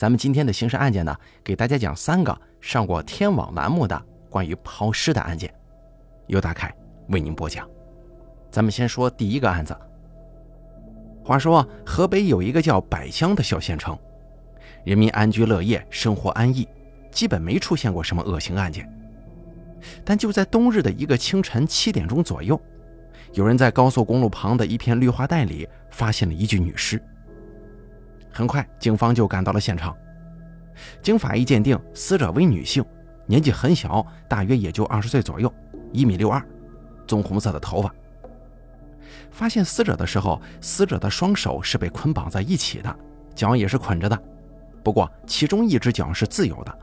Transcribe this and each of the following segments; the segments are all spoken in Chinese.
咱们今天的刑事案件呢，给大家讲三个上过天网栏目的关于抛尸的案件，由大凯为您播讲。咱们先说第一个案子。话说河北有一个叫百乡的小县城，人民安居乐业，生活安逸，基本没出现过什么恶性案件。但就在冬日的一个清晨七点钟左右，有人在高速公路旁的一片绿化带里发现了一具女尸。很快，警方就赶到了现场。经法医鉴定，死者为女性，年纪很小，大约也就二十岁左右，一米六二，棕红色的头发。发现死者的时候，死者的双手是被捆绑在一起的，脚也是捆着的，不过其中一只脚是自由的，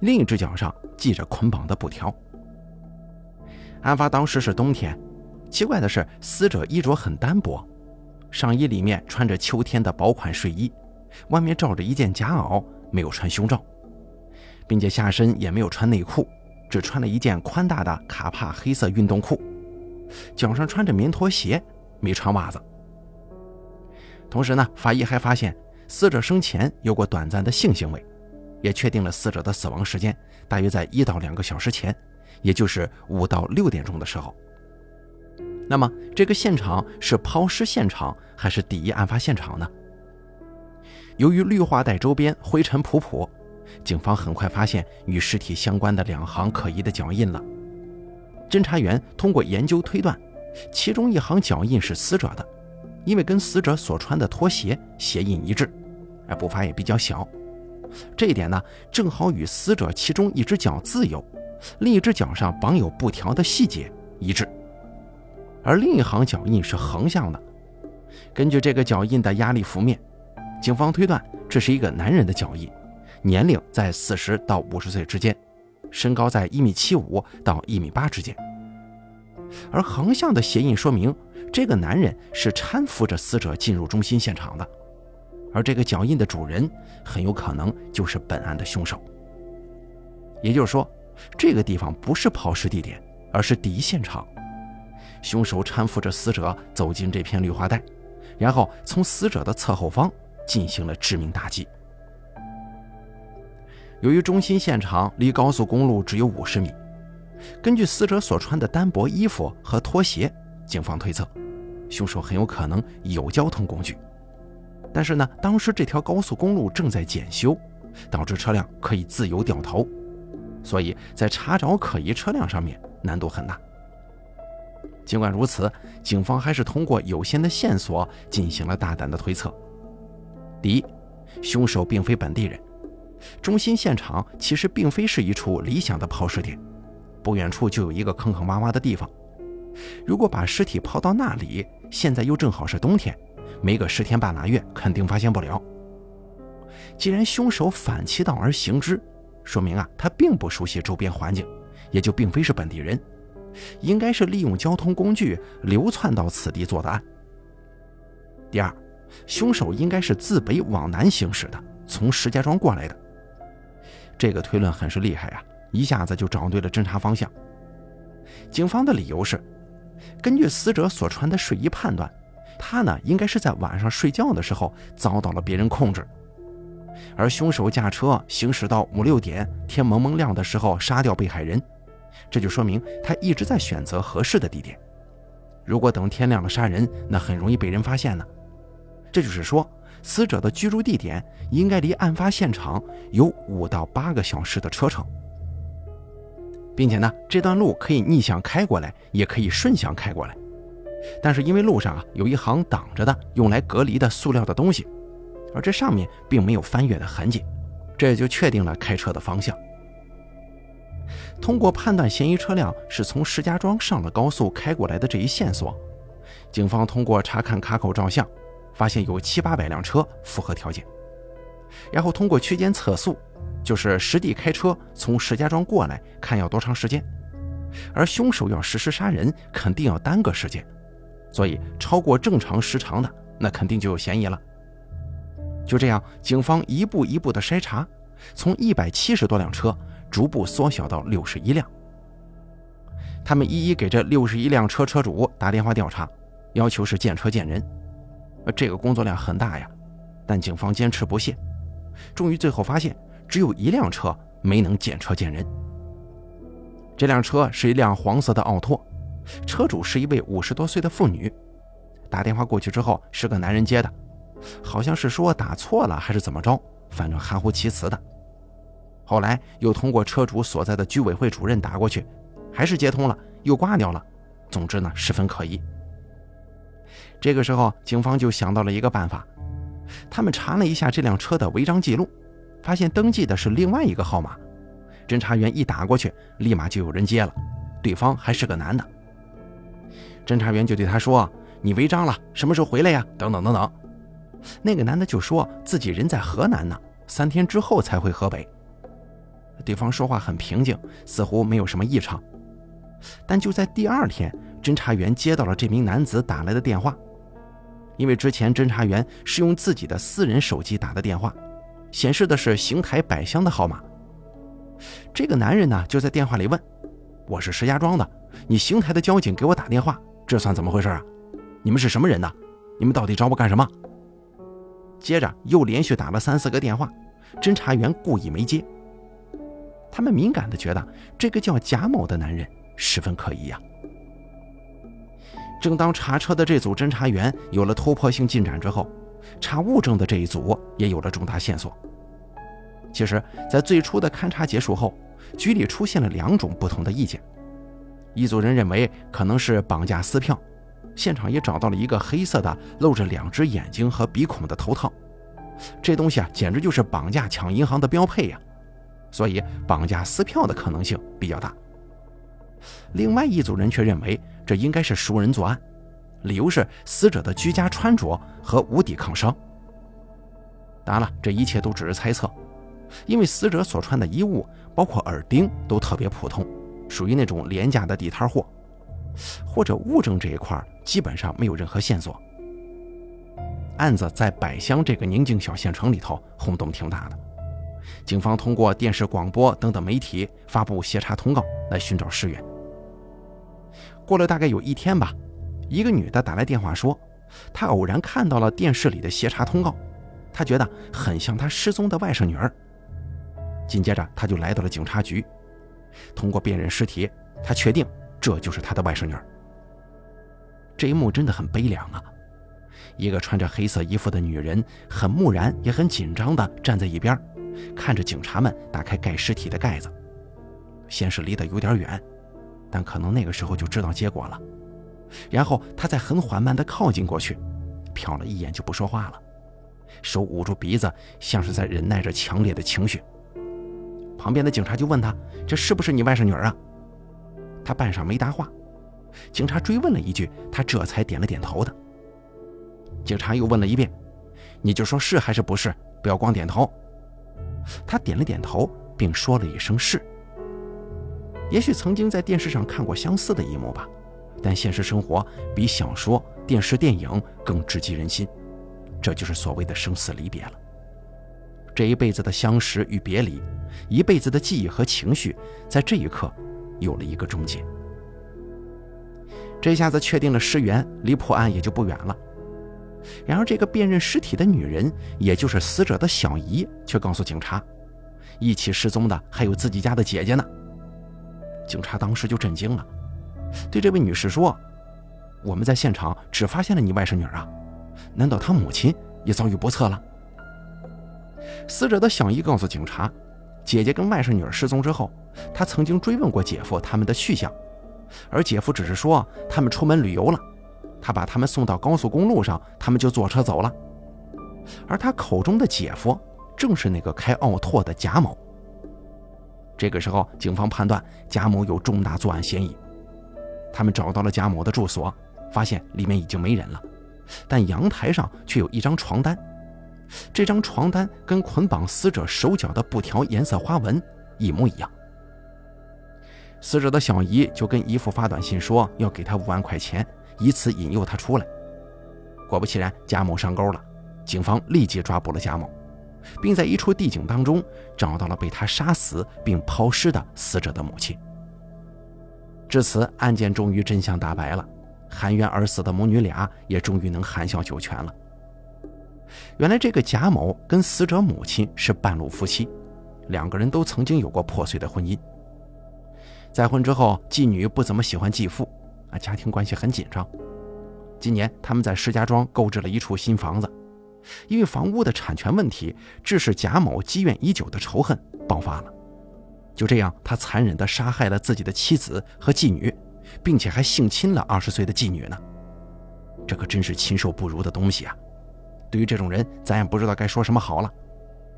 另一只脚上系着捆绑的布条。案发当时是冬天，奇怪的是，死者衣着很单薄，上衣里面穿着秋天的薄款睡衣。外面罩着一件夹袄，没有穿胸罩，并且下身也没有穿内裤，只穿了一件宽大的卡帕黑色运动裤，脚上穿着棉拖鞋，没穿袜子。同时呢，法医还发现死者生前有过短暂的性行为，也确定了死者的死亡时间大约在一到两个小时前，也就是五到六点钟的时候。那么，这个现场是抛尸现场还是第一案发现场呢？由于绿化带周边灰尘仆仆，警方很快发现与尸体相关的两行可疑的脚印了。侦查员通过研究推断，其中一行脚印是死者的，因为跟死者所穿的拖鞋鞋印一致，而步伐也比较小。这一点呢，正好与死者其中一只脚自由，另一只脚上绑有布条的细节一致。而另一行脚印是横向的，根据这个脚印的压力幅面。警方推断，这是一个男人的脚印，年龄在四十到五十岁之间，身高在一米七五到一米八之间。而横向的鞋印说明，这个男人是搀扶着死者进入中心现场的，而这个脚印的主人很有可能就是本案的凶手。也就是说，这个地方不是抛尸地点，而是第一现场。凶手搀扶着死者走进这片绿化带，然后从死者的侧后方。进行了致命打击。由于中心现场离高速公路只有五十米，根据死者所穿的单薄衣服和拖鞋，警方推测，凶手很有可能有交通工具。但是呢，当时这条高速公路正在检修，导致车辆可以自由掉头，所以在查找可疑车辆上面难度很大。尽管如此，警方还是通过有限的线索进行了大胆的推测。第一，凶手并非本地人，中心现场其实并非是一处理想的抛尸点，不远处就有一个坑坑洼洼的地方。如果把尸体抛到那里，现在又正好是冬天，没个十天半拉月，肯定发现不了。既然凶手反其道而行之，说明啊，他并不熟悉周边环境，也就并非是本地人，应该是利用交通工具流窜到此地做的案。第二。凶手应该是自北往南行驶的，从石家庄过来的。这个推论很是厉害啊，一下子就找对了侦查方向。警方的理由是，根据死者所穿的睡衣判断，他呢应该是在晚上睡觉的时候遭到了别人控制，而凶手驾车行驶到五六点天蒙蒙亮的时候杀掉被害人，这就说明他一直在选择合适的地点。如果等天亮了杀人，那很容易被人发现呢。这就是说，死者的居住地点应该离案发现场有五到八个小时的车程，并且呢，这段路可以逆向开过来，也可以顺向开过来。但是因为路上啊有一行挡着的用来隔离的塑料的东西，而这上面并没有翻越的痕迹，这也就确定了开车的方向。通过判断嫌疑车辆是从石家庄上了高速开过来的这一线索，警方通过查看卡口照相。发现有七八百辆车符合条件，然后通过区间测速，就是实地开车从石家庄过来，看要多长时间。而凶手要实施杀人，肯定要耽搁时间，所以超过正常时长的，那肯定就有嫌疑了。就这样，警方一步一步的筛查，从一百七十多辆车逐步缩小到六十一辆。他们一一给这六十一辆车车主打电话调查，要求是见车见人。这个工作量很大呀，但警方坚持不懈。终于最后发现只有一辆车没能见车见人。这辆车是一辆黄色的奥拓，车主是一位五十多岁的妇女。打电话过去之后是个男人接的，好像是说打错了还是怎么着，反正含糊其辞的。后来又通过车主所在的居委会主任打过去，还是接通了，又挂掉了。总之呢，十分可疑。这个时候，警方就想到了一个办法，他们查了一下这辆车的违章记录，发现登记的是另外一个号码。侦查员一打过去，立马就有人接了，对方还是个男的。侦查员就对他说：“你违章了，什么时候回来呀？”等等等等。那个男的就说自己人在河南呢，三天之后才回河北。对方说话很平静，似乎没有什么异常。但就在第二天，侦查员接到了这名男子打来的电话，因为之前侦查员是用自己的私人手机打的电话，显示的是邢台百香的号码。这个男人呢，就在电话里问：“我是石家庄的，你邢台的交警给我打电话，这算怎么回事啊？你们是什么人呢？你们到底找我干什么？”接着又连续打了三四个电话，侦查员故意没接。他们敏感地觉得这个叫贾某的男人十分可疑呀。正当查车的这组侦查员有了突破性进展之后，查物证的这一组也有了重大线索。其实，在最初的勘查结束后，局里出现了两种不同的意见。一组人认为可能是绑架撕票，现场也找到了一个黑色的露着两只眼睛和鼻孔的头套，这东西啊，简直就是绑架抢银行的标配呀！所以，绑架撕票的可能性比较大。另外一组人却认为这应该是熟人作案，理由是死者的居家穿着和无抵抗伤。当然了，这一切都只是猜测。因为死者所穿的衣物，包括耳钉，都特别普通，属于那种廉价的地摊货，或者物证这一块基本上没有任何线索。案子在百乡这个宁静小县城里头轰动挺大的，警方通过电视、广播等等媒体发布协查通告来寻找尸源。过了大概有一天吧，一个女的打来电话说，她偶然看到了电视里的协查通告，她觉得很像她失踪的外甥女儿。紧接着，她就来到了警察局。通过辨认尸体，她确定这就是她的外甥女儿。这一幕真的很悲凉啊！一个穿着黑色衣服的女人，很木然也很紧张地站在一边，看着警察们打开盖尸体的盖子。先是离得有点远，但可能那个时候就知道结果了。然后他再很缓慢地靠近过去，瞟了一眼就不说话了，手捂住鼻子，像是在忍耐着强烈的情绪。旁边的警察就问他：“这是不是你外甥女儿啊？”他半晌没答话。警察追问了一句，他这才点了点头的。警察又问了一遍：“你就说是还是不是？不要光点头。”他点了点头，并说了一声“是”。也许曾经在电视上看过相似的一幕吧，但现实生活比小说、电视、电影更直击人心。这就是所谓的生死离别了。这一辈子的相识与别离。一辈子的记忆和情绪，在这一刻有了一个终结。这下子确定了尸源，离破案也就不远了。然而，这个辨认尸体的女人，也就是死者的小姨，却告诉警察，一起失踪的还有自己家的姐姐呢。警察当时就震惊了，对这位女士说：“我们在现场只发现了你外甥女啊，难道她母亲也遭遇不测了？”死者的小姨告诉警察。姐姐跟外甥女儿失踪之后，她曾经追问过姐夫他们的去向，而姐夫只是说他们出门旅游了，他把他们送到高速公路上，他们就坐车走了。而他口中的姐夫正是那个开奥拓的贾某。这个时候，警方判断贾某有重大作案嫌疑，他们找到了贾某的住所，发现里面已经没人了，但阳台上却有一张床单。这张床单跟捆绑死者手脚的布条颜色花纹一模一样。死者的小姨就跟姨父发短信说要给他五万块钱，以此引诱他出来。果不其然，贾某上钩了，警方立即抓捕了贾某，并在一处地井当中找到了被他杀死并抛尸的死者的母亲。至此，案件终于真相大白了，含冤而死的母女俩也终于能含笑九泉了。原来这个贾某跟死者母亲是半路夫妻，两个人都曾经有过破碎的婚姻。再婚之后，继女不怎么喜欢继父，啊，家庭关系很紧张。今年他们在石家庄购置了一处新房子，因为房屋的产权问题，致使贾某积怨已久的仇恨爆发了。就这样，他残忍地杀害了自己的妻子和继女，并且还性侵了二十岁的继女呢。这可真是禽兽不如的东西啊！对于这种人，咱也不知道该说什么好了，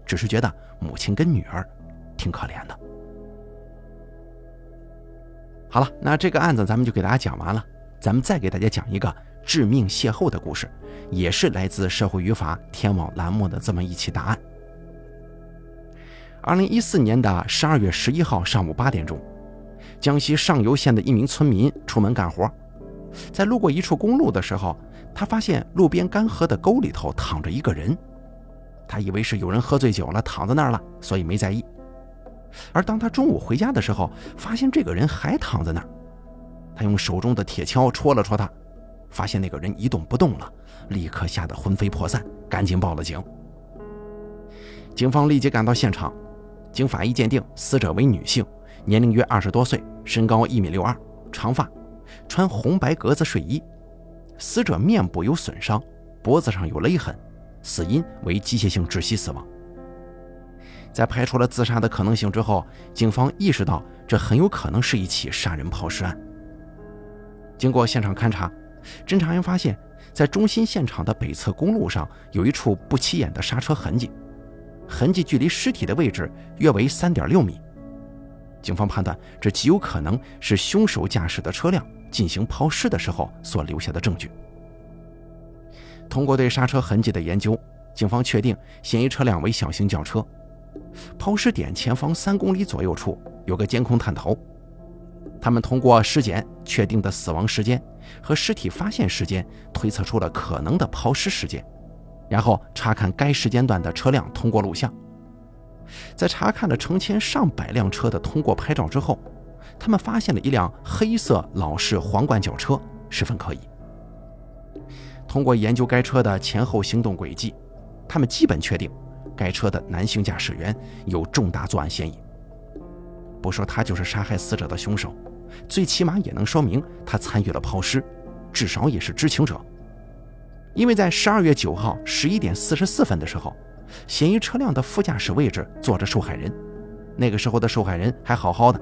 只是觉得母亲跟女儿挺可怜的。好了，那这个案子咱们就给大家讲完了。咱们再给大家讲一个致命邂逅的故事，也是来自社会语法天网栏目的这么一起大案。二零一四年的十二月十一号上午八点钟，江西上犹县的一名村民出门干活，在路过一处公路的时候，他发现路边干涸的沟里头躺着一个人，他以为是有人喝醉酒了躺在那儿了，所以没在意。而当他中午回家的时候，发现这个人还躺在那儿，他用手中的铁锹戳了戳他，发现那个人一动不动了，立刻吓得魂飞魄散，赶紧报了警。警方立即赶到现场。经法医鉴定，死者为女性，年龄约二十多岁，身高一米六二，长发，穿红白格子睡衣。死者面部有损伤，脖子上有勒痕，死因为机械性窒息死亡。在排除了自杀的可能性之后，警方意识到这很有可能是一起杀人抛尸案。经过现场勘查，侦查员发现，在中心现场的北侧公路上有一处不起眼的刹车痕迹。痕迹距离尸体的位置约为三点六米，警方判断这极有可能是凶手驾驶的车辆进行抛尸的时候所留下的证据。通过对刹车痕迹的研究，警方确定嫌疑车辆为小型轿车。抛尸点前方三公里左右处有个监控探头，他们通过尸检确定的死亡时间和尸体发现时间，推测出了可能的抛尸时间。然后查看该时间段的车辆通过录像，在查看了成千上百辆车的通过拍照之后，他们发现了一辆黑色老式皇冠轿车，十分可疑。通过研究该车的前后行动轨迹，他们基本确定该车的男性驾驶员有重大作案嫌疑。不说他就是杀害死者的凶手，最起码也能说明他参与了抛尸，至少也是知情者。因为在十二月九号十一点四十四分的时候，嫌疑车辆的副驾驶位置坐着受害人，那个时候的受害人还好好的。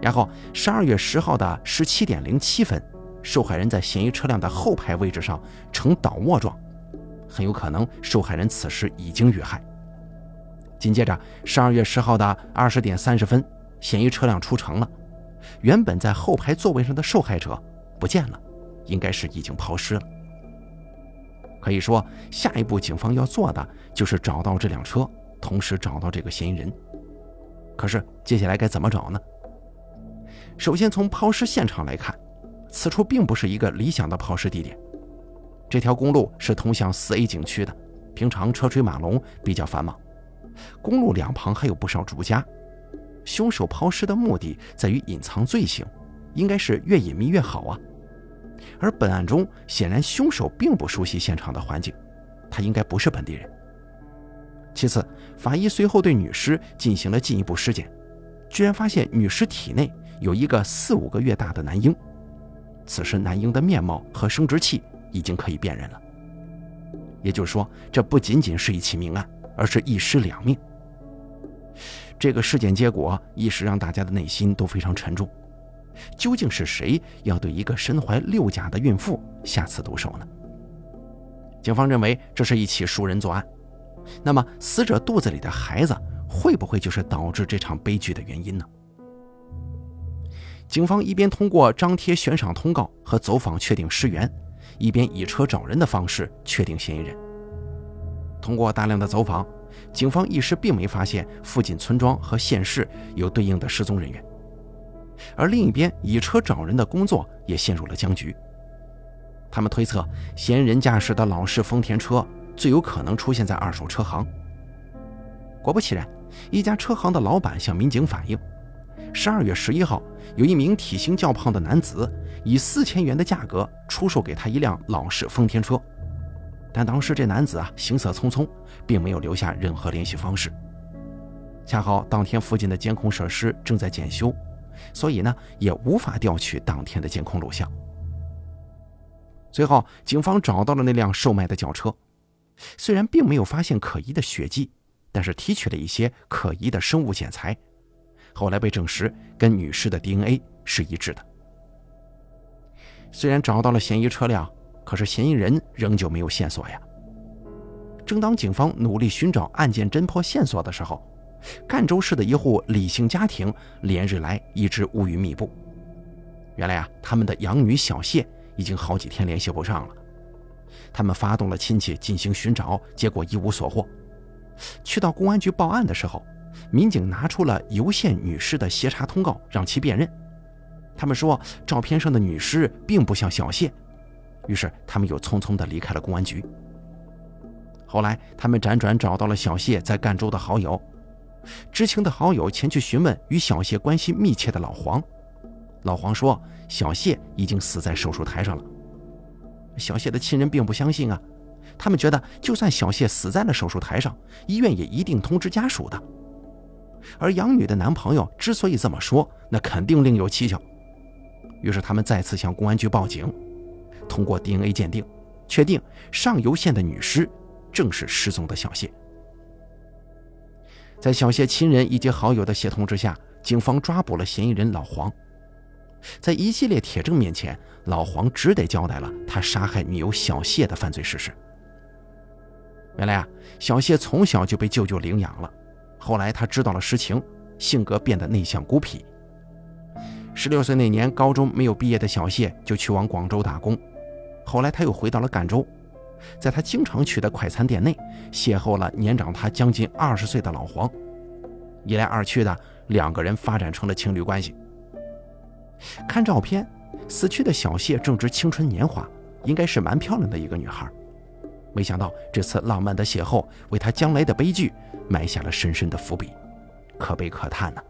然后十二月十号的十七点零七分，受害人在嫌疑车辆的后排位置上呈倒卧状，很有可能受害人此时已经遇害。紧接着十二月十号的二十点三十分，嫌疑车辆出城了，原本在后排座位上的受害者不见了，应该是已经抛尸了。可以说，下一步警方要做的就是找到这辆车，同时找到这个嫌疑人。可是接下来该怎么找呢？首先从抛尸现场来看，此处并不是一个理想的抛尸地点。这条公路是通向四 A 景区的，平常车水马龙，比较繁忙。公路两旁还有不少住家，凶手抛尸的目的在于隐藏罪行，应该是越隐秘越好啊。而本案中，显然凶手并不熟悉现场的环境，他应该不是本地人。其次，法医随后对女尸进行了进一步尸检，居然发现女尸体内有一个四五个月大的男婴，此时男婴的面貌和生殖器已经可以辨认了。也就是说，这不仅仅是一起命案，而是一尸两命。这个尸检结果一时让大家的内心都非常沉重。究竟是谁要对一个身怀六甲的孕妇下此毒手呢？警方认为这是一起熟人作案。那么，死者肚子里的孩子会不会就是导致这场悲剧的原因呢？警方一边通过张贴悬赏通告和走访确定尸源，一边以车找人的方式确定嫌疑人。通过大量的走访，警方一时并没发现附近村庄和县市有对应的失踪人员。而另一边，以车找人的工作也陷入了僵局。他们推测，嫌疑人驾驶的老式丰田车最有可能出现在二手车行。果不其然，一家车行的老板向民警反映，十二月十一号，有一名体型较胖的男子以四千元的价格出售给他一辆老式丰田车。但当时这男子啊行色匆匆，并没有留下任何联系方式。恰好当天附近的监控设施正在检修，所以呢也无法调取当天的监控录像。随后，警方找到了那辆售卖的轿车，虽然并没有发现可疑的血迹，但是提取了一些可疑的生物检材，后来被证实跟女尸的 DNA 是一致的。虽然找到了嫌疑车辆，可是嫌疑人仍旧没有线索呀。正当警方努力寻找案件侦破线索的时候，赣州市的一户李姓家庭连日来一直乌云密布。原来啊，他们的养女小谢。已经好几天联系不上了，他们发动了亲戚进行寻找，结果一无所获。去到公安局报案的时候，民警拿出了游县女士的协查通告，让其辨认。他们说照片上的女尸并不像小谢，于是他们又匆匆地离开了公安局。后来，他们辗转找到了小谢在赣州的好友，知情的好友前去询问与小谢关系密切的老黄。老黄说：“小谢已经死在手术台上了。”小谢的亲人并不相信啊，他们觉得就算小谢死在了手术台上，医院也一定通知家属的。而养女的男朋友之所以这么说，那肯定另有蹊跷。于是他们再次向公安局报警，通过 DNA 鉴定，确定上游县的女尸正是失踪的小谢。在小谢亲人以及好友的协同之下，警方抓捕了嫌疑人老黄。在一系列铁证面前，老黄只得交代了他杀害女友小谢的犯罪事实。原来啊，小谢从小就被舅舅领养了，后来他知道了实情，性格变得内向孤僻。十六岁那年，高中没有毕业的小谢就去往广州打工，后来他又回到了赣州，在他经常去的快餐店内，邂逅了年长他将近二十岁的老黄，一来二去的，两个人发展成了情侣关系。看照片，死去的小谢正值青春年华，应该是蛮漂亮的一个女孩。没想到这次浪漫的邂逅，为他将来的悲剧埋下了深深的伏笔，可悲可叹呐。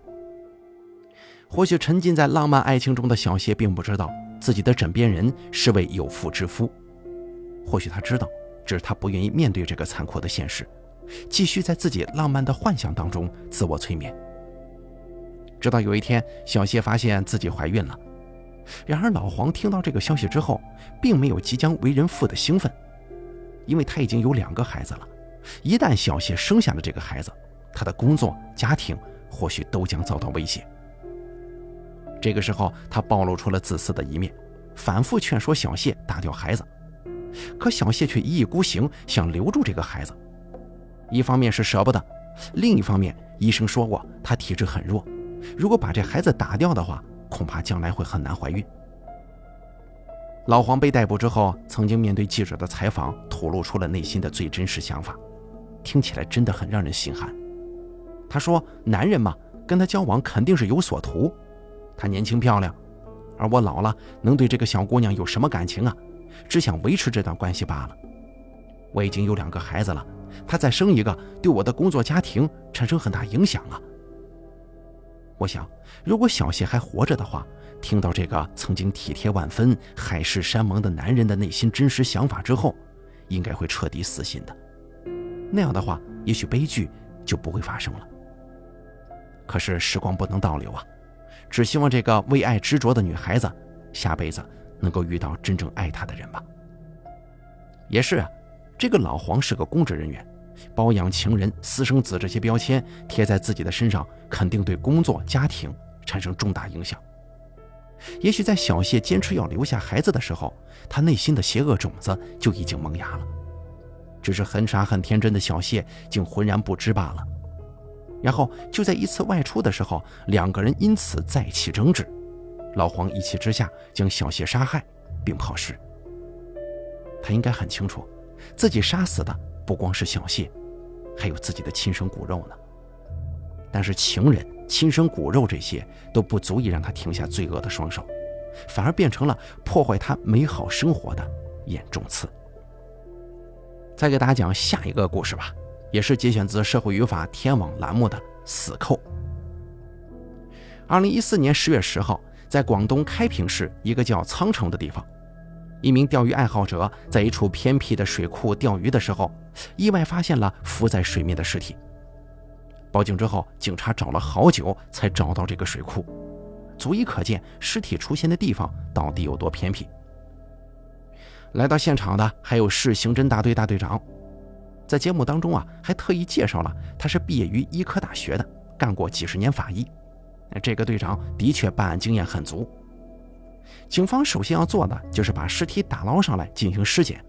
或许沉浸在浪漫爱情中的小谢并不知道自己的枕边人是位有妇之夫，或许他知道，只是他不愿意面对这个残酷的现实，继续在自己浪漫的幻想当中自我催眠。直到有一天，小谢发现自己怀孕了。然而，老黄听到这个消息之后，并没有即将为人父的兴奋，因为他已经有两个孩子了。一旦小谢生下了这个孩子，他的工作、家庭或许都将遭到威胁。这个时候，他暴露出了自私的一面，反复劝说小谢打掉孩子。可小谢却一意孤行，想留住这个孩子。一方面是舍不得，另一方面，医生说过他体质很弱。如果把这孩子打掉的话，恐怕将来会很难怀孕。老黄被逮捕之后，曾经面对记者的采访，吐露出了内心的最真实想法，听起来真的很让人心寒。他说：“男人嘛，跟他交往肯定是有所图。她年轻漂亮，而我老了，能对这个小姑娘有什么感情啊？只想维持这段关系罢了。我已经有两个孩子了，她再生一个，对我的工作家庭产生很大影响啊。”我想，如果小谢还活着的话，听到这个曾经体贴万分、海誓山盟的男人的内心真实想法之后，应该会彻底死心的。那样的话，也许悲剧就不会发生了。可是时光不能倒流啊，只希望这个为爱执着的女孩子，下辈子能够遇到真正爱她的人吧。也是啊，这个老黄是个公职人员。包养情人、私生子这些标签贴在自己的身上，肯定对工作、家庭产生重大影响。也许在小谢坚持要留下孩子的时候，他内心的邪恶种子就已经萌芽了，只是很傻很天真的小谢竟浑然不知罢了。然后就在一次外出的时候，两个人因此再起争执，老黄一气之下将小谢杀害并抛尸。他应该很清楚，自己杀死的。不光是小谢，还有自己的亲生骨肉呢。但是情人、亲生骨肉这些都不足以让他停下罪恶的双手，反而变成了破坏他美好生活的眼中刺。再给大家讲下一个故事吧，也是节选自社会语法天网栏目的《死扣》。二零一四年十月十号，在广东开平市一个叫苍城的地方，一名钓鱼爱好者在一处偏僻的水库钓鱼的时候，意外发现了浮在水面的尸体。报警之后，警察找了好久才找到这个水库，足以可见尸体出现的地方到底有多偏僻。来到现场的还有市刑侦大队大队长，在节目当中啊，还特意介绍了他是毕业于医科大学的，干过几十年法医。这个队长的确办案经验很足。警方首先要做的就是把尸体打捞上来进行尸检。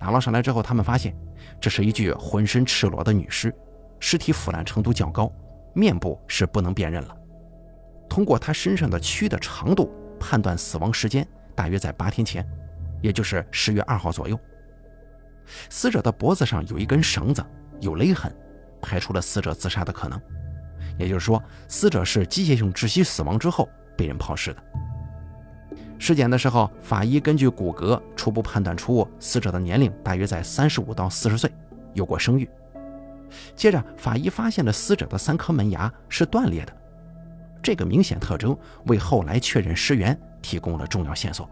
打捞上来之后，他们发现这是一具浑身赤裸的女尸，尸体腐烂程度较高，面部是不能辨认了。通过他身上的蛆的长度判断死亡时间大约在八天前，也就是十月二号左右。死者的脖子上有一根绳子，有勒痕，排除了死者自杀的可能。也就是说，死者是机械性窒息死亡之后被人抛尸的。尸检的时候，法医根据骨骼初步判断出死者的年龄大约在三十五到四十岁，有过生育。接着，法医发现了死者的三颗门牙是断裂的，这个明显特征为后来确认尸源提供了重要线索。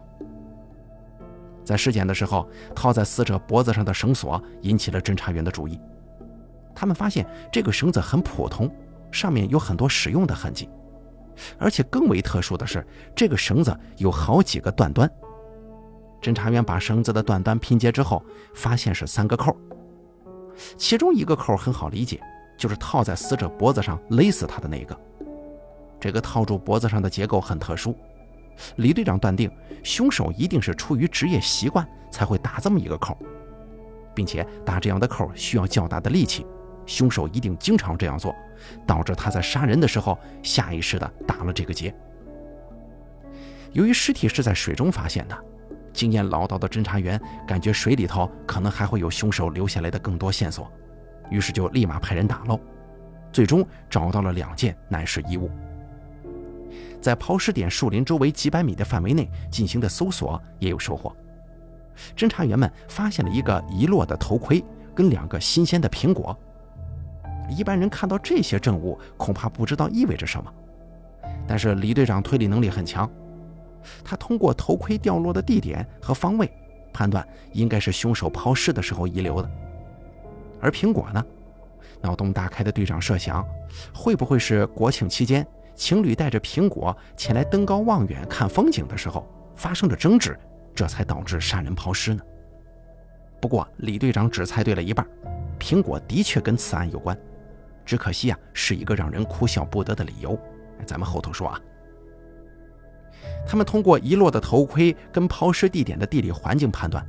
在尸检的时候，套在死者脖子上的绳索引起了侦查员的注意，他们发现这个绳子很普通，上面有很多使用的痕迹。而且更为特殊的是，这个绳子有好几个断端。侦查员把绳子的断端拼接之后，发现是三个扣。其中一个扣很好理解，就是套在死者脖子上勒死他的那个。这个套住脖子上的结构很特殊。李队长断定，凶手一定是出于职业习惯才会打这么一个扣，并且打这样的扣需要较大的力气。凶手一定经常这样做，导致他在杀人的时候下意识地打了这个结。由于尸体是在水中发现的，经验老道的侦查员感觉水里头可能还会有凶手留下来的更多线索，于是就立马派人打捞，最终找到了两件男士衣物。在抛尸点树林周围几百米的范围内进行的搜索也有收获，侦查员们发现了一个遗落的头盔跟两个新鲜的苹果。一般人看到这些证物，恐怕不知道意味着什么。但是李队长推理能力很强，他通过头盔掉落的地点和方位，判断应该是凶手抛尸的时候遗留的。而苹果呢？脑洞大开的队长设想，会不会是国庆期间情侣带着苹果前来登高望远看风景的时候发生了争执，这才导致杀人抛尸呢？不过李队长只猜对了一半，苹果的确跟此案有关。只可惜啊，是一个让人哭笑不得的理由。咱们后头说啊。他们通过遗落的头盔跟抛尸地点的地理环境判断，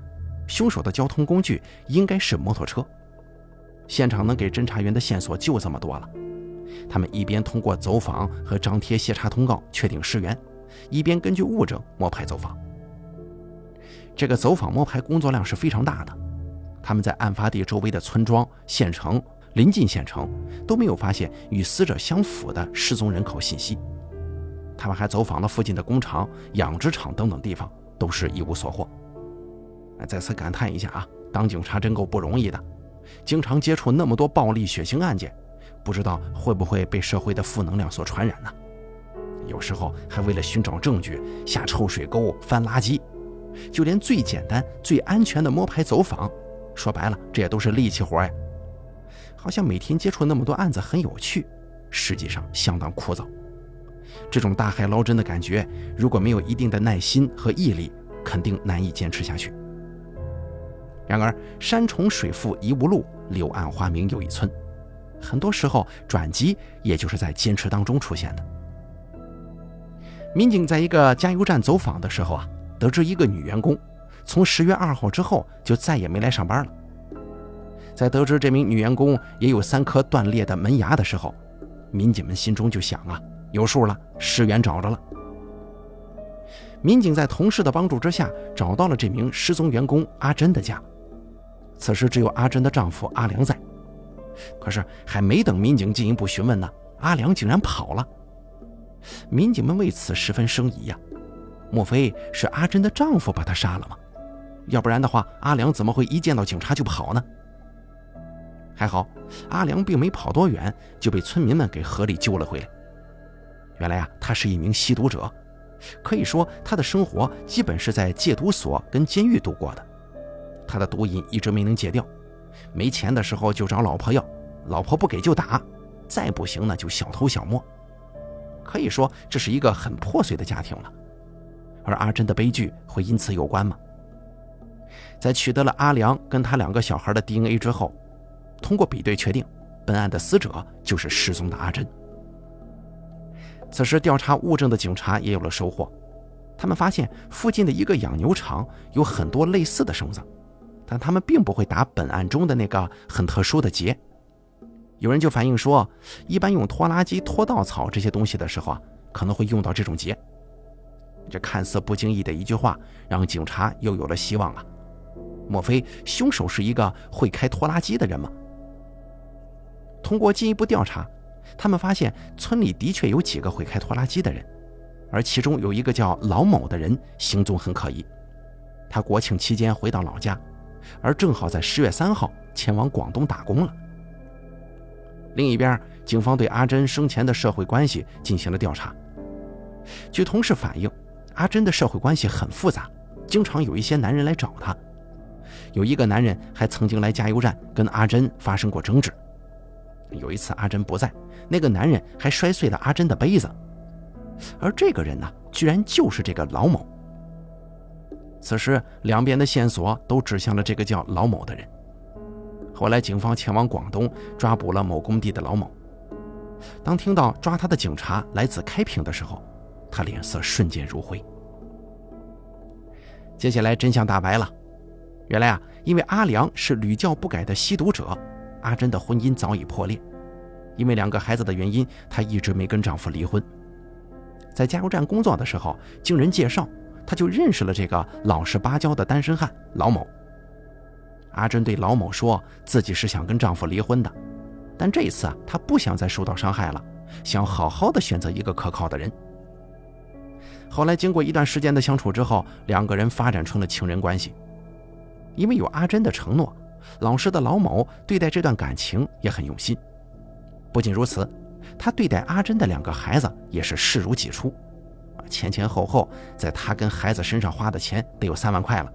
凶手的交通工具应该是摩托车。现场能给侦查员的线索就这么多了。他们一边通过走访和张贴协查通告确定尸源，一边根据物证摸排走访。这个走访摸排工作量是非常大的。他们在案发地周围的村庄、县城。临近县城都没有发现与死者相符的失踪人口信息，他们还走访了附近的工厂、养殖场等等地方，都是一无所获。再次感叹一下啊，当警察真够不容易的，经常接触那么多暴力血腥案件，不知道会不会被社会的负能量所传染呢？有时候还为了寻找证据下臭水沟、翻垃圾，就连最简单、最安全的摸排走访，说白了，这也都是力气活呀。好像每天接触那么多案子很有趣，实际上相当枯燥。这种大海捞针的感觉，如果没有一定的耐心和毅力，肯定难以坚持下去。然而，山重水复疑无路，柳暗花明又一村。很多时候，转机也就是在坚持当中出现的。民警在一个加油站走访的时候啊，得知一个女员工从十月二号之后就再也没来上班了。在得知这名女员工也有三颗断裂的门牙的时候，民警们心中就想啊，有数了，尸源找着了。民警在同事的帮助之下，找到了这名失踪员工阿珍的家。此时只有阿珍的丈夫阿良在，可是还没等民警进一步询问呢，阿良竟然跑了。民警们为此十分生疑呀，莫非是阿珍的丈夫把她杀了吗？要不然的话，阿良怎么会一见到警察就跑呢？还好，阿良并没跑多远，就被村民们给合力救了回来。原来啊，他是一名吸毒者，可以说他的生活基本是在戒毒所跟监狱度过的。他的毒瘾一直没能戒掉，没钱的时候就找老婆要，老婆不给就打，再不行呢就小偷小摸。可以说这是一个很破碎的家庭了。而阿珍的悲剧会因此有关吗？在取得了阿良跟他两个小孩的 DNA 之后，通过比对确定，本案的死者就是失踪的阿珍。此时调查物证的警察也有了收获，他们发现附近的一个养牛场有很多类似的绳子，但他们并不会打本案中的那个很特殊的结。有人就反映说，一般用拖拉机拖稻草这些东西的时候啊，可能会用到这种结。这看似不经意的一句话，让警察又有了希望啊！莫非凶手是一个会开拖拉机的人吗？通过进一步调查，他们发现村里的确有几个会开拖拉机的人，而其中有一个叫老某的人行踪很可疑。他国庆期间回到老家，而正好在十月三号前往广东打工了。另一边，警方对阿珍生前的社会关系进行了调查。据同事反映。阿珍的社会关系很复杂，经常有一些男人来找她。有一个男人还曾经来加油站跟阿珍发生过争执。有一次阿珍不在，那个男人还摔碎了阿珍的杯子。而这个人呢，居然就是这个老某。此时两边的线索都指向了这个叫老某的人。后来警方前往广东抓捕了某工地的老某。当听到抓他的警察来自开平的时候，他脸色瞬间如灰。接下来真相大白了，原来啊，因为阿良是屡教不改的吸毒者，阿珍的婚姻早已破裂。因为两个孩子的原因，她一直没跟丈夫离婚。在加油站工作的时候，经人介绍，她就认识了这个老实巴交的单身汉老某。阿珍对老某说自己是想跟丈夫离婚的，但这一次啊，她不想再受到伤害了，想好好的选择一个可靠的人。后来经过一段时间的相处之后，两个人发展成了情人关系。因为有阿珍的承诺，老实的老某对待这段感情也很用心。不仅如此，他对待阿珍的两个孩子也是视如己出。前前后后，在他跟孩子身上花的钱得有三万块了。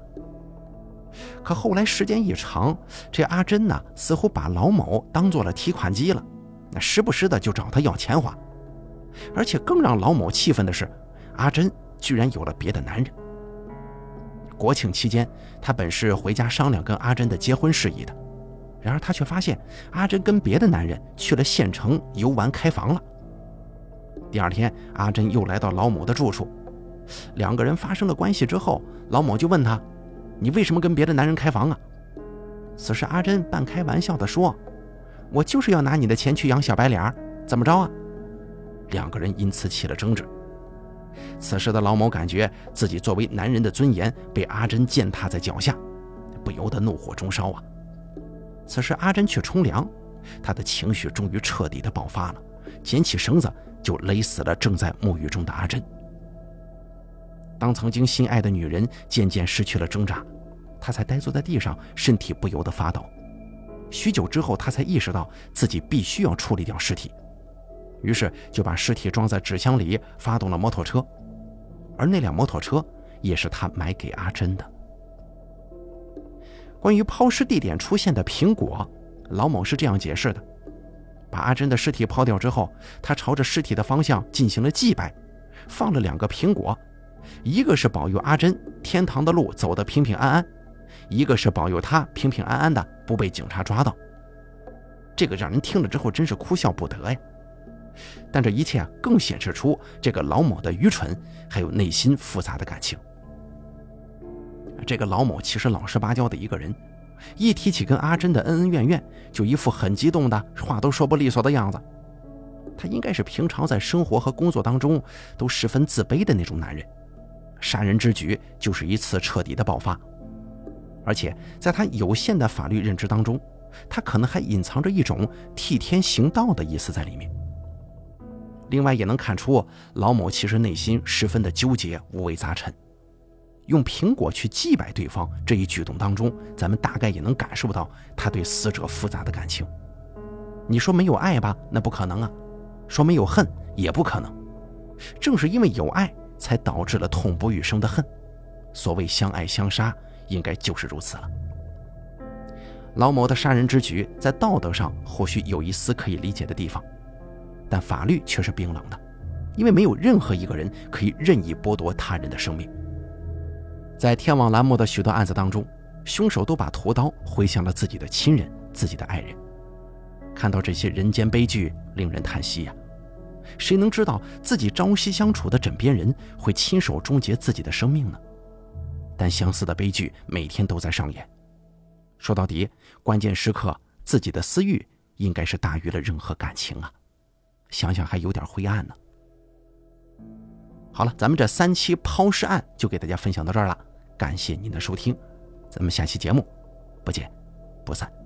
可后来时间一长，这阿珍呢，似乎把老某当做了提款机了，那时不时的就找他要钱花。而且更让老某气愤的是。阿珍居然有了别的男人。国庆期间，他本是回家商量跟阿珍的结婚事宜的，然而他却发现阿珍跟别的男人去了县城游玩开房了。第二天，阿珍又来到老某的住处，两个人发生了关系之后，老某就问他：“你为什么跟别的男人开房啊？”此时，阿珍半开玩笑地说：“我就是要拿你的钱去养小白脸怎么着啊？”两个人因此起了争执。此时的老某感觉自己作为男人的尊严被阿珍践踏在脚下，不由得怒火中烧啊！此时阿珍去冲凉，他的情绪终于彻底的爆发了，捡起绳子就勒死了正在沐浴中的阿珍。当曾经心爱的女人渐渐失去了挣扎，他才呆坐在地上，身体不由得发抖。许久之后，他才意识到自己必须要处理掉尸体。于是就把尸体装在纸箱里，发动了摩托车，而那辆摩托车也是他买给阿珍的。关于抛尸地点出现的苹果，老某是这样解释的：把阿珍的尸体抛掉之后，他朝着尸体的方向进行了祭拜，放了两个苹果，一个是保佑阿珍天堂的路走得平平安安，一个是保佑她平平安安的不被警察抓到。这个让人听了之后真是哭笑不得呀。但这一切啊，更显示出这个老某的愚蠢，还有内心复杂的感情。这个老某其实老实巴交的一个人，一提起跟阿珍的恩恩怨怨，就一副很激动的话都说不利索的样子。他应该是平常在生活和工作当中都十分自卑的那种男人，杀人之举就是一次彻底的爆发。而且在他有限的法律认知当中，他可能还隐藏着一种替天行道的意思在里面。另外也能看出，老某其实内心十分的纠结，五味杂陈。用苹果去祭拜对方这一举动当中，咱们大概也能感受到他对死者复杂的感情。你说没有爱吧，那不可能啊；说没有恨也不可能。正是因为有爱，才导致了痛不欲生的恨。所谓相爱相杀，应该就是如此了。老某的杀人之举，在道德上或许有一丝可以理解的地方，但法律却是冰冷的，因为没有任何一个人可以任意剥夺他人的生命。在天网栏目的许多案子当中，凶手都把屠刀挥向了自己的亲人、自己的爱人。看到这些人间悲剧，令人叹息呀！谁能知道自己朝夕相处的枕边人会亲手终结自己的生命呢？但相似的悲剧每天都在上演。说到底，关键时刻自己的私欲应该是大于了任何感情啊！想想还有点灰暗呢。好了，咱们这三期抛尸案就给大家分享到这儿了，感谢您的收听，咱们下期节目不见不散。